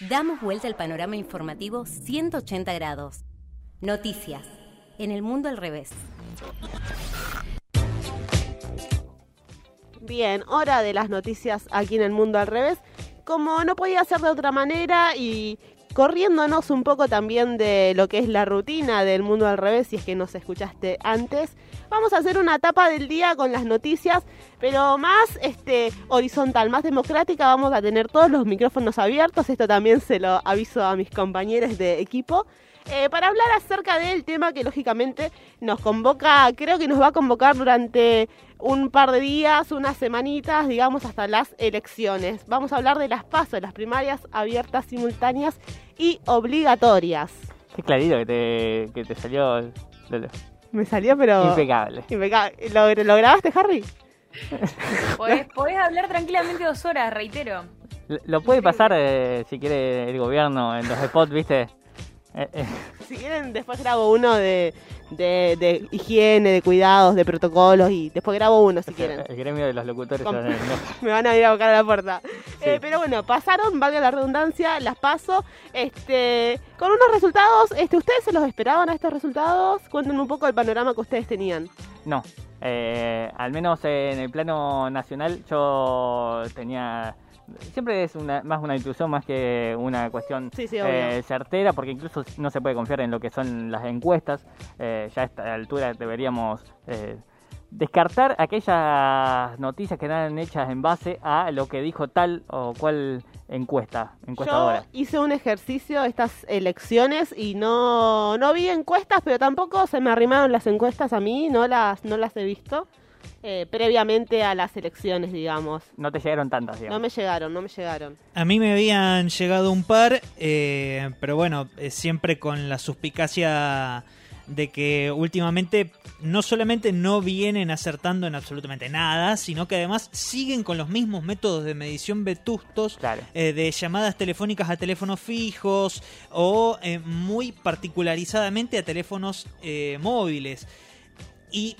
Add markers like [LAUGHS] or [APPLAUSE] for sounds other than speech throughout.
Damos vuelta al panorama informativo 180 grados. Noticias. En el mundo al revés. Bien, hora de las noticias aquí en el mundo al revés. Como no podía ser de otra manera y corriéndonos un poco también de lo que es la rutina del mundo al revés, si es que nos escuchaste antes, vamos a hacer una etapa del día con las noticias, pero más este, horizontal, más democrática. Vamos a tener todos los micrófonos abiertos. Esto también se lo aviso a mis compañeros de equipo. Eh, para hablar acerca del tema que lógicamente nos convoca, creo que nos va a convocar durante un par de días, unas semanitas, digamos, hasta las elecciones. Vamos a hablar de las pasos, las primarias abiertas, simultáneas y obligatorias. Qué clarito que te, que te salió. Me salió, pero. Impecable. Impecable. ¿Lo, ¿Lo grabaste, Harry? [LAUGHS] Podés, podés hablar tranquilamente dos horas, reitero. Lo puede pasar eh, si quiere el gobierno en los spots, ¿viste? Eh, eh. Si quieren, después grabo uno de, de, higiene, de cuidados, de protocolos y después grabo uno si quieren. El gremio de los locutores [LAUGHS] me van a ir a buscar a la puerta. Eh, pero bueno, pasaron, valga la redundancia, las paso. Este, con unos resultados, este, ¿ustedes se los esperaban a estos resultados? Cuéntenme un poco el panorama que ustedes tenían. No, al menos en el plano nacional yo tenía siempre es una, más una intuición más que una cuestión eh, certera, porque incluso no se puede confiar en lo que son las encuestas. Eh, ya a esta altura deberíamos eh, descartar aquellas noticias que eran hechas en base a lo que dijo tal o cual encuesta, encuestadora. Yo hice un ejercicio estas elecciones y no, no vi encuestas, pero tampoco se me arrimaron las encuestas a mí, no las, no las he visto. Eh, previamente a las elecciones, digamos. No te llegaron tantas, digamos. No me llegaron, no me llegaron. A mí me habían llegado un par, eh, pero bueno, eh, siempre con la suspicacia de que últimamente no solamente no vienen acertando en absolutamente nada, sino que además siguen con los mismos métodos de medición vetustos de llamadas telefónicas a teléfonos fijos o muy particularizadamente a teléfonos móviles. Y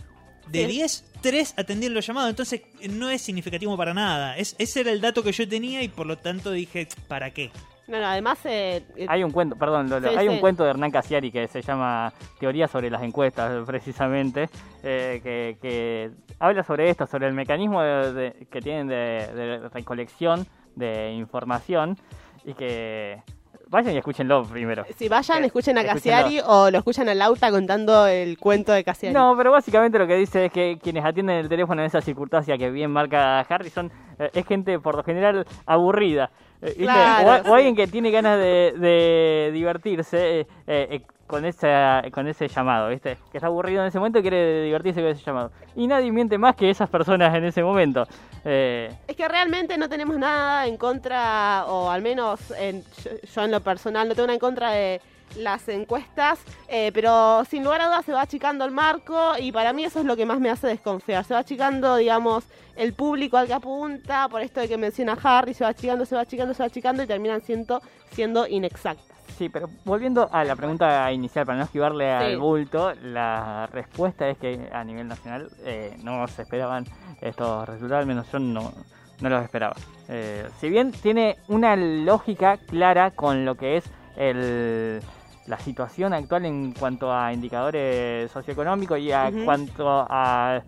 de 10, 3 atendían los llamados. Entonces no es significativo para nada. Es, ese era el dato que yo tenía y por lo tanto dije, ¿para qué? No, no, además... Eh, eh, hay un cuento, perdón, hay un cuento de Hernán Casiari que se llama Teoría sobre las encuestas, [LAUGHS] precisamente, eh, que, habla sobre esto, sobre el mecanismo que tienen de recolección de información y que Vayan y escúchenlo primero. Si vayan, eh, escuchen a Cassiari o lo escuchan a Lauta contando el cuento de Cassiari. No, pero básicamente lo que dice es que quienes atienden el teléfono en esa circunstancia que bien marca Harrison eh, es gente por lo general aburrida. Eh, o, alguien que tiene ganas de, de divertirse con ese, con ese llamado, ¿viste? Que está aburrido en ese momento y quiere divertirse con ese llamado. Y nadie miente más que esas personas en ese momento. Eh, es que realmente no tenemos nada en contra, o al menos en, yo en lo personal no tengo nada en contra de las encuestas, eh, pero sin lugar a dudas se va achicando el marco y para mí eso es lo que más me hace desconfiar. Se va achicando, digamos, el público al que apunta, por esto de que menciona Harry, se va achicando, se va achicando, se va achicando y terminan siendo, siendo inexactas. Sí, pero volviendo a la pregunta inicial, para no esquivarle al bulto, la respuesta es que a nivel nacional eh, no se esperaban estos resultados, al menos yo no, no los esperaba. Eh, si bien tiene una lógica clara con lo que es el, la situación actual en cuanto a indicadores socioeconómicos y a cuanto a...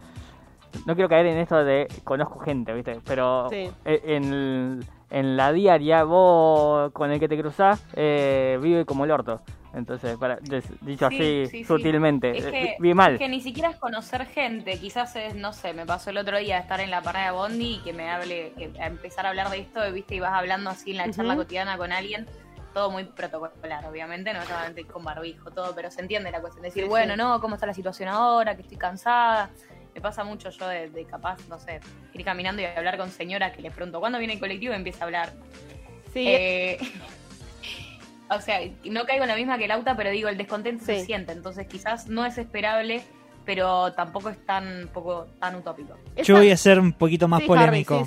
No quiero caer en esto de conozco gente, ¿viste? Pero e, en en la diaria, vos con el que te cruzás eh, vive como el orto. Entonces, para, dicho así sutilmente, es que, vi mal. que ni siquiera es conocer gente, quizás es, no sé, me pasó el otro día estar en la parada de Bondi y que me hable, que empezar a hablar de esto, viste, y vas hablando así en la charla cotidiana con alguien, todo muy protocolar, obviamente, no solamente con barbijo, todo, pero se entiende la cuestión, decir, bueno, no, ¿cómo está la situación ahora? Que estoy cansada, me pasa mucho yo de, capaz, no sé, ir caminando y hablar con señoras que les pregunto, ¿cuándo viene el colectivo? Y empieza a hablar. Sí. Eh, [LAUGHS] o sea, no caigo en la misma que el auto, pero digo, el descontento se siente. Entonces quizás no es esperable pero tampoco es tan poco tan utópico. Yo voy a ser un poquito más polémico.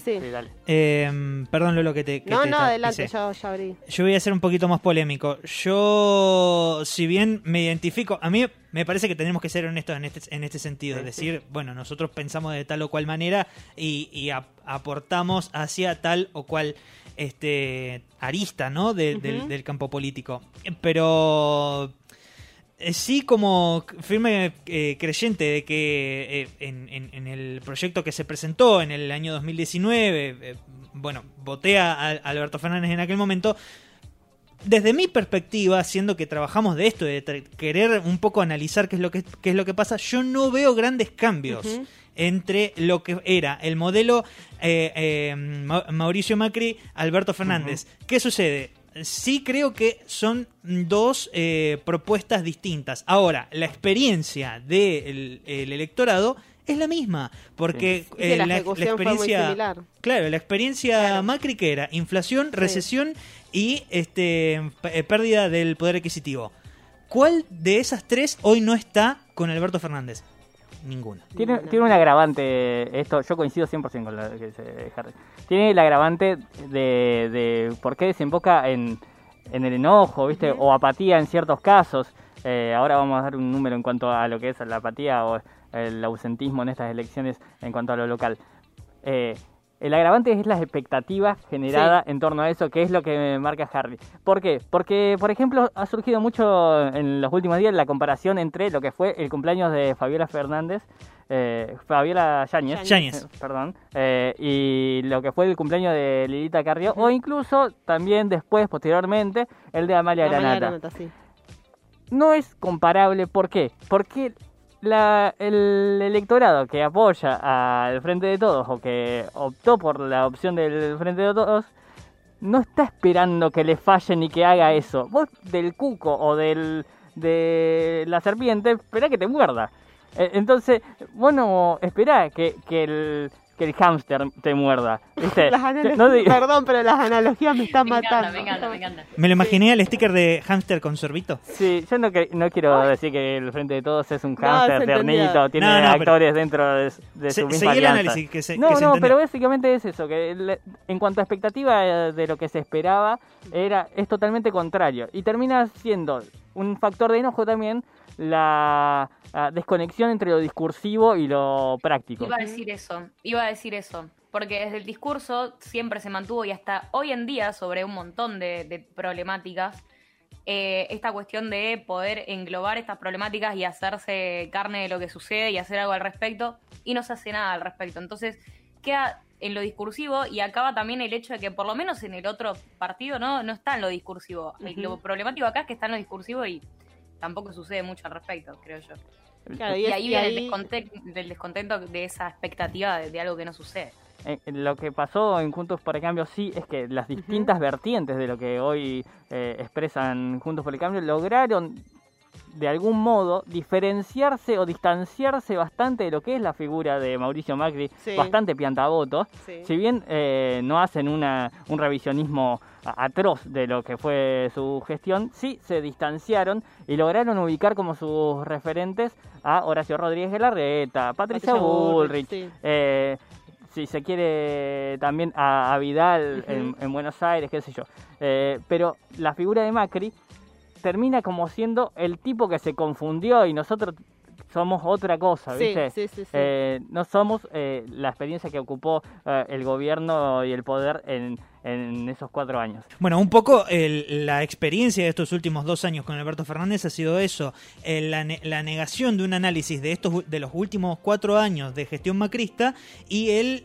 Eh, perdón lo que te... no, no, adelante, yo ya abrí. Yo voy a ser un poquito más polémico. Yo, si bien me identifico, a mí me parece que tenemos que ser honestos en este, en este sentido. es decir, bueno, nosotros pensamos de tal o cual manera y, aportamos hacia tal o cual este, arista, ¿no? De- del, del campo político. Pero sí como firme eh, creyente de que eh, en, en- en el proyecto que se presentó en el año 2019, eh, bueno, voté a, a Alberto Fernández en aquel momento. Desde mi perspectiva, siendo que trabajamos de esto, de querer un poco analizar qué es lo que, qué es lo que pasa, yo no veo grandes cambios entre lo que era el modelo eh, eh, Ma- Mauricio Macri, Alberto Fernández. ¿Qué sucede? Sí creo que son dos eh, propuestas distintas. Ahora, la experiencia del el electorado es la misma, porque Sí, eh, la la, ejecución la fue muy experiencia... similar. Claro, la experiencia Claro. Macri que era inflación, recesión y este eh, pérdida del poder adquisitivo. ¿Cuál de esas tres hoy no está con Alberto Fernández? Ninguna. Tiene, Ninguna. tiene un agravante, esto yo coincido 100% con lo que dice Harry. Tiene el agravante de, de por qué desemboca en, en el enojo, ¿viste? O apatía en ciertos casos. Eh, ahora vamos a dar un número en cuanto a lo que es la apatía o el ausentismo en estas elecciones en cuanto a lo local. Eh, el agravante es las expectativas generadas en torno a eso, que es lo que marca Harry. ¿Por qué? Porque, por ejemplo, ha surgido mucho en los últimos días la comparación entre lo que fue el cumpleaños de Fabiola Fernández, eh, Fabiola Yáñez, Yáñez. eh, perdón, eh, y lo que fue el cumpleaños de Lilita Carrió, o incluso también después, posteriormente, el de Amalia La mañana Granata Granata, sí. no es comparable. ¿Por qué? Porque la- el electorado que apoya al Frente de Todos o que optó por la opción del Frente de Todos no está esperando que le falle ni que haga eso. Vos del cuco o del de la serpiente, esperá que te muerda. Eh, Entonces, bueno, esperá que, que el que el hámster te muerda. ¿Viste? No di- Perdón, pero las analogías me están Me encanta, matando. me encanta, me encanta. Me lo imaginé al sticker de hámster con sorbito. Sí, yo no, que- no quiero decir que el Frente de Todos es un No, hámster se entendió. tiene No, no, pero- actores dentro de, de Se- su misma seguí el alianza. análisis, que se- no, que se no, entendió. pero básicamente es eso, que en cuanto a expectativa eh, de lo que se esperaba, era es totalmente contrario. Y termina siendo un factor de enojo también la desconexión entre lo discursivo y lo práctico. Iba a decir eso, iba a decir eso. Porque desde el discurso siempre se mantuvo y hasta hoy en día sobre un montón de, de problemáticas, eh, esta cuestión de poder englobar estas problemáticas y hacerse carne de lo que sucede y hacer algo al respecto, y no se hace nada al respecto. Entonces queda en lo discursivo y acaba también el hecho de que por lo menos en el otro partido no, no está en lo discursivo. Y Ujú. Lo problemático acá es que está en lo discursivo y tampoco sucede mucho al respecto, creo yo. Claro, Y, ahí y viene ahí- el, descontento de esa expectativa de, de algo que no sucede. Eh, lo que pasó en Juntos por el Cambio sí es que las distintas vertientes de lo que hoy eh, expresan Juntos por el Cambio lograron de algún modo diferenciarse o distanciarse bastante de lo que es la figura de Mauricio Macri, Sí. bastante piantaboto. Sí. Si bien eh, no hacen una, un revisionismo atroz de lo que fue su gestión, sí se distanciaron y lograron ubicar como sus referentes a Horacio Rodríguez de Larreta, Patricia, Patricia Bullrich, Bullrich, sí. eh, si se quiere también a, a Vidal en Buenos Aires, qué sé yo. Eh, pero la figura de Macri termina como siendo el tipo que se confundió y nosotros somos otra cosa, Sí, ¿viste? sí, sí, sí. Eh, no somos eh, la experiencia que ocupó eh, el gobierno y el poder en, en esos cuatro años. Bueno, un poco el- la experiencia de estos últimos dos años con Alberto Fernández ha sido eso, eh, la, ne- la negación de un análisis de estos de los últimos cuatro años de gestión macrista y el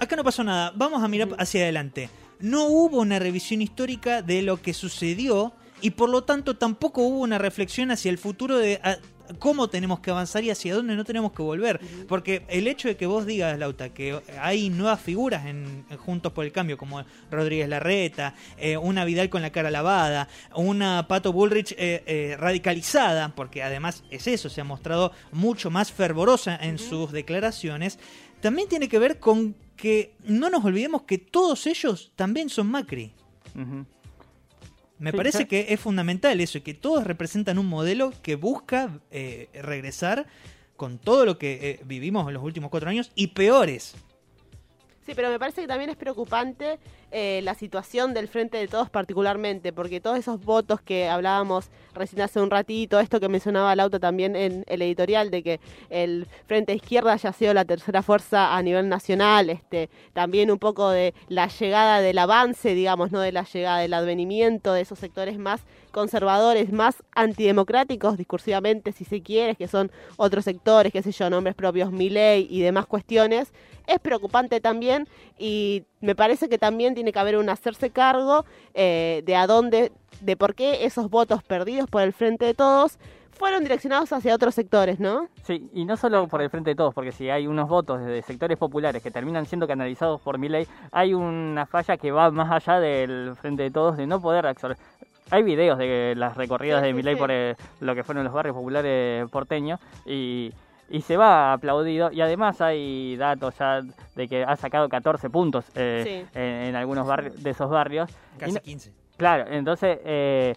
acá no pasó nada, vamos a mirar hacia adelante. No hubo una revisión histórica de lo que sucedió y por lo tanto tampoco hubo una reflexión hacia el futuro de a- cómo tenemos que avanzar y hacia dónde no tenemos que volver. Porque el hecho de que vos digas, Lauta, que hay nuevas figuras en, en Juntos por el Cambio, como Rodríguez Larreta, eh, una Vidal con la cara lavada, una Pato Bullrich eh, eh, radicalizada, porque además es eso, se ha mostrado mucho más fervorosa en sus declaraciones, también tiene que ver con que no nos olvidemos que todos ellos también son Macri. Ujú. Me Sí, parece sí. que es fundamental eso, y que todos representan un modelo que busca eh, regresar con todo lo que eh, vivimos en los últimos cuatro años y peores. Sí, pero me parece que también es preocupante eh, la situación del Frente de Todos particularmente, porque todos esos votos que hablábamos recién hace un ratito, esto que mencionaba Lauta también en el editorial, de que el Frente Izquierda haya sido la tercera fuerza a nivel nacional, este, también un poco de la llegada del avance, digamos, no de la llegada del advenimiento de esos sectores más conservadores, más antidemocráticos discursivamente, si se quiere, que son otros sectores, qué sé yo, nombres propios, ley y demás cuestiones, es preocupante también y me parece que también tiene que haber un hacerse cargo eh, de a dónde, de por qué esos votos perdidos por el Frente de Todos fueron direccionados hacia otros sectores, ¿no? Sí, y no solo por el Frente de Todos, porque si hay unos votos de sectores populares que terminan siendo canalizados por ley, hay una falla que va más allá del Frente de Todos de no poder absorber. Hay videos de las recorridas de Milei por eh, lo que fueron los barrios populares porteños y y se va aplaudido. Y además hay datos ya de que ha sacado 14 puntos eh, en, algunos barrios de esos barrios. Casi 15. Claro, entonces eh,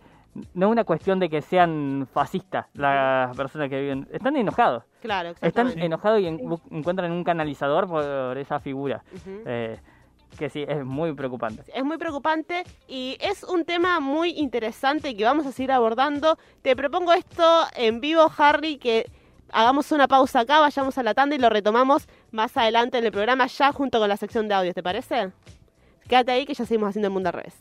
no es una cuestión de que sean fascistas las personas que viven, están enojados. Claro, Están enojados y encuentran un canalizador por esa figura. Eh, que sí, es muy preocupante. Es muy preocupante y es un tema muy interesante que vamos a seguir abordando. Te propongo esto en vivo, Harry, que hagamos una pausa acá, vayamos a la tanda y lo retomamos más adelante en el programa ya junto con la sección de audios, ¿te parece? Quédate ahí que ya seguimos haciendo el mundo al revés.